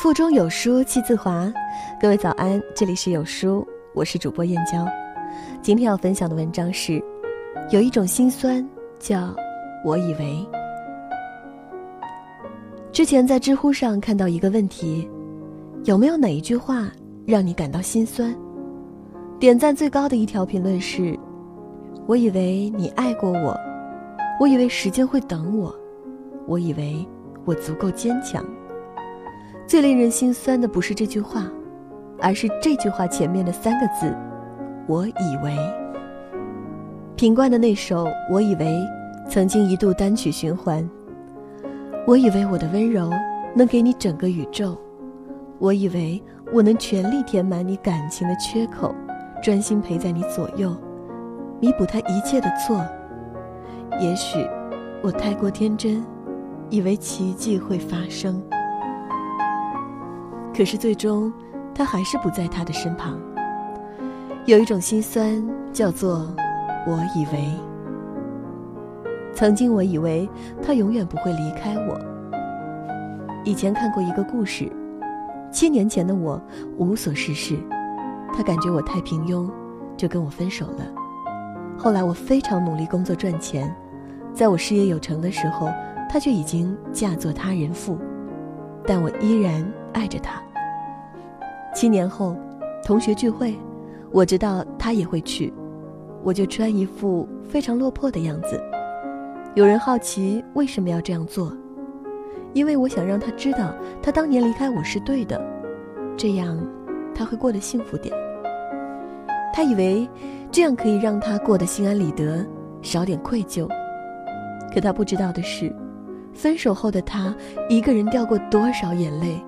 腹中有书气自华，各位早安，这里是有书，我是主播燕娇。今天要分享的文章是：有一种心酸，叫我以为。之前在知乎上看到一个问题，有没有哪一句话让你感到心酸？点赞最高的一条评论是：我以为你爱过我，我以为时间会等我，我以为我足够坚强。最令人心酸的不是这句话，而是这句话前面的三个字：“我以为。”品冠的那首《我以为》，曾经一度单曲循环。我以为我的温柔能给你整个宇宙，我以为我能全力填满你感情的缺口，专心陪在你左右，弥补他一切的错。也许我太过天真，以为奇迹会发生。可是最终，他还是不在他的身旁。有一种心酸，叫做我以为。曾经我以为他永远不会离开我。以前看过一个故事，七年前的我无所事事，他感觉我太平庸，就跟我分手了。后来我非常努力工作赚钱，在我事业有成的时候，他却已经嫁作他人妇，但我依然爱着他。七年后，同学聚会，我知道他也会去，我就穿一副非常落魄的样子。有人好奇为什么要这样做，因为我想让他知道，他当年离开我是对的，这样他会过得幸福点。他以为这样可以让他过得心安理得，少点愧疚。可他不知道的是，分手后的他一个人掉过多少眼泪。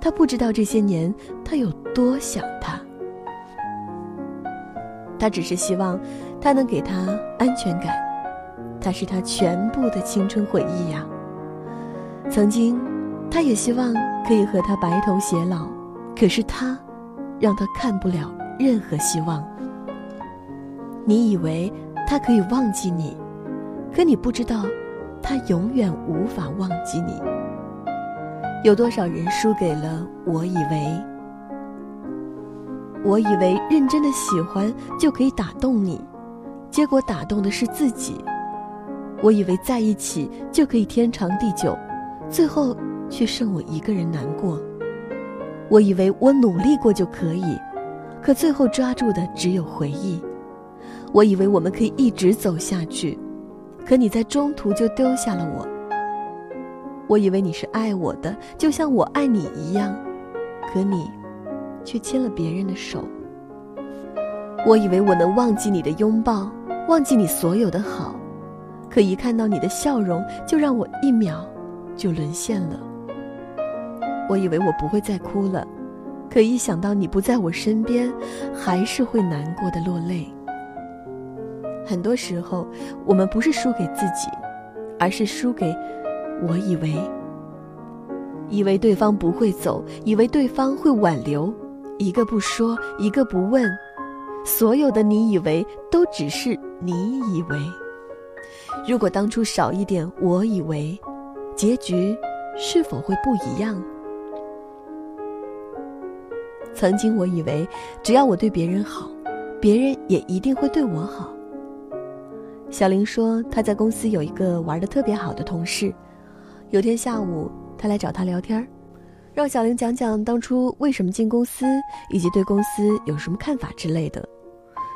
他不知道这些年他有多想他，他只是希望他能给他安全感，他是他全部的青春回忆呀。曾经，他也希望可以和他白头偕老，可是他让他看不了任何希望。你以为他可以忘记你，可你不知道，他永远无法忘记你。有多少人输给了我以为？我以为认真的喜欢就可以打动你，结果打动的是自己。我以为在一起就可以天长地久，最后却剩我一个人难过。我以为我努力过就可以，可最后抓住的只有回忆。我以为我们可以一直走下去，可你在中途就丢下了我。我以为你是爱我的，就像我爱你一样，可你却牵了别人的手。我以为我能忘记你的拥抱，忘记你所有的好，可一看到你的笑容，就让我一秒就沦陷了。我以为我不会再哭了，可一想到你不在我身边，还是会难过的落泪。很多时候，我们不是输给自己，而是输给。我以为，以为对方不会走，以为对方会挽留，一个不说，一个不问，所有的你以为都只是你以为。如果当初少一点我以为，结局是否会不一样？曾经我以为，只要我对别人好，别人也一定会对我好。小林说，他在公司有一个玩的特别好的同事。有天下午，他来找他聊天让小玲讲讲当初为什么进公司，以及对公司有什么看法之类的。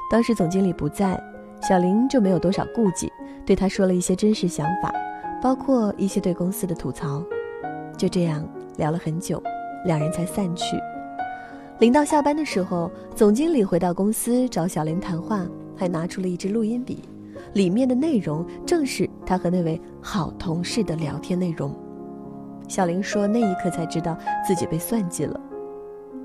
当时总经理不在，小玲就没有多少顾忌，对他说了一些真实想法，包括一些对公司的吐槽。就这样聊了很久，两人才散去。临到下班的时候，总经理回到公司找小玲谈话，还拿出了一支录音笔。里面的内容正是他和那位好同事的聊天内容。小林说：“那一刻才知道自己被算计了，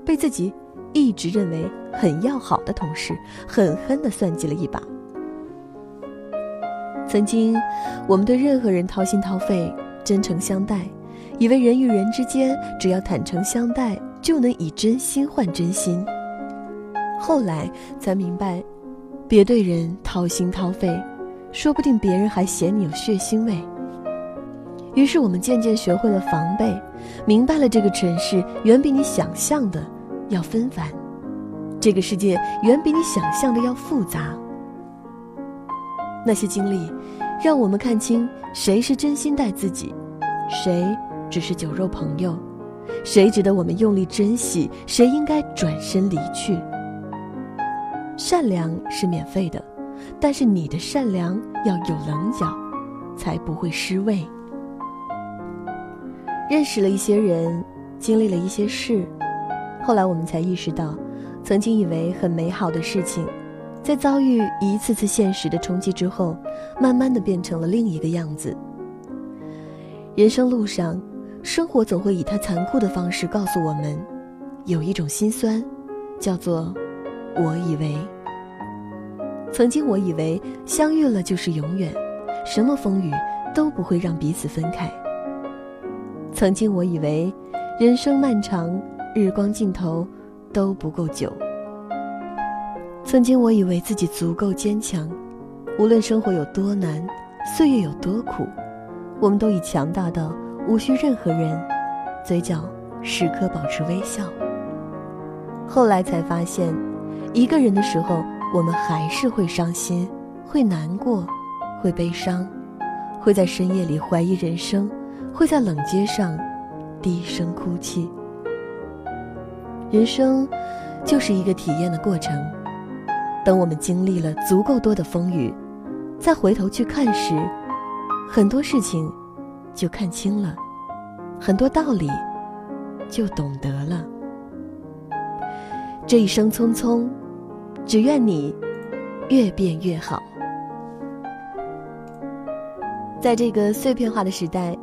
被自己一直认为很要好的同事狠狠地算计了一把。曾经，我们对任何人掏心掏肺、真诚相待，以为人与人之间只要坦诚相待就能以真心换真心。后来才明白，别对人掏心掏肺。”说不定别人还嫌你有血腥味。于是我们渐渐学会了防备，明白了这个城市远比你想象的要纷繁，这个世界远比你想象的要复杂。那些经历，让我们看清谁是真心待自己，谁只是酒肉朋友，谁值得我们用力珍惜，谁应该转身离去。善良是免费的，但是你的善良要有棱角，才不会失位。认识了一些人，经历了一些事，后来我们才意识到，曾经以为很美好的事情，在遭遇一次次现实的冲击之后，慢慢的变成了另一个样子。人生路上，生活总会以它残酷的方式告诉我们，有一种心酸，叫做。我以为，曾经我以为相遇了就是永远，什么风雨都不会让彼此分开。曾经我以为，人生漫长，日光尽头都不够久。曾经我以为自己足够坚强，无论生活有多难，岁月有多苦，我们都已强大到无需任何人，嘴角时刻保持微笑。后来才发现。一个人的时候，我们还是会伤心，会难过，会悲伤，会在深夜里怀疑人生，会在冷街上低声哭泣。人生就是一个体验的过程。等我们经历了足够多的风雨，再回头去看时，很多事情就看清了，很多道理就懂得了。这一生匆匆。只愿你越变越好。在这个碎片化的时代，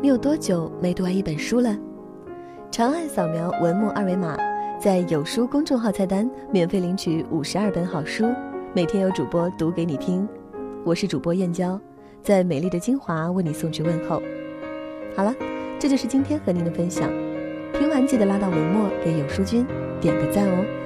你有多久没读完一本书了？长按扫描文末二维码，在有书公众号菜单免费领取五十二本好书，每天有主播读给你听。我是主播燕娇，在美丽的金华为你送去问候。好了，这就是今天和您的分享。听完记得拉到文末给有书君点个赞哦。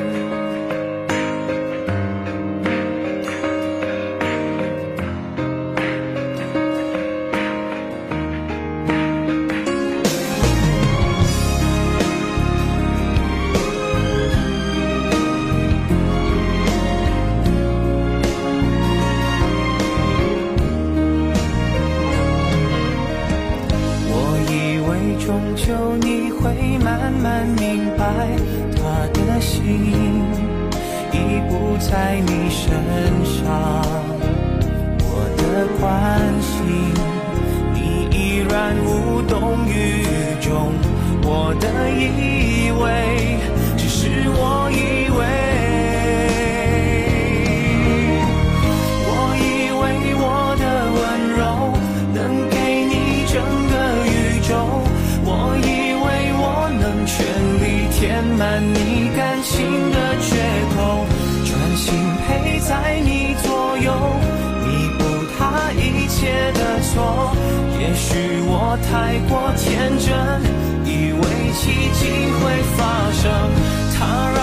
我的以为只是我以为，我以为我的温柔能给你整个宇宙，我以为我能全力填满你感情的缺口。专心陪在你左右，弥补他一切的错。也许我太过天真，奇迹会发生。他让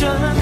他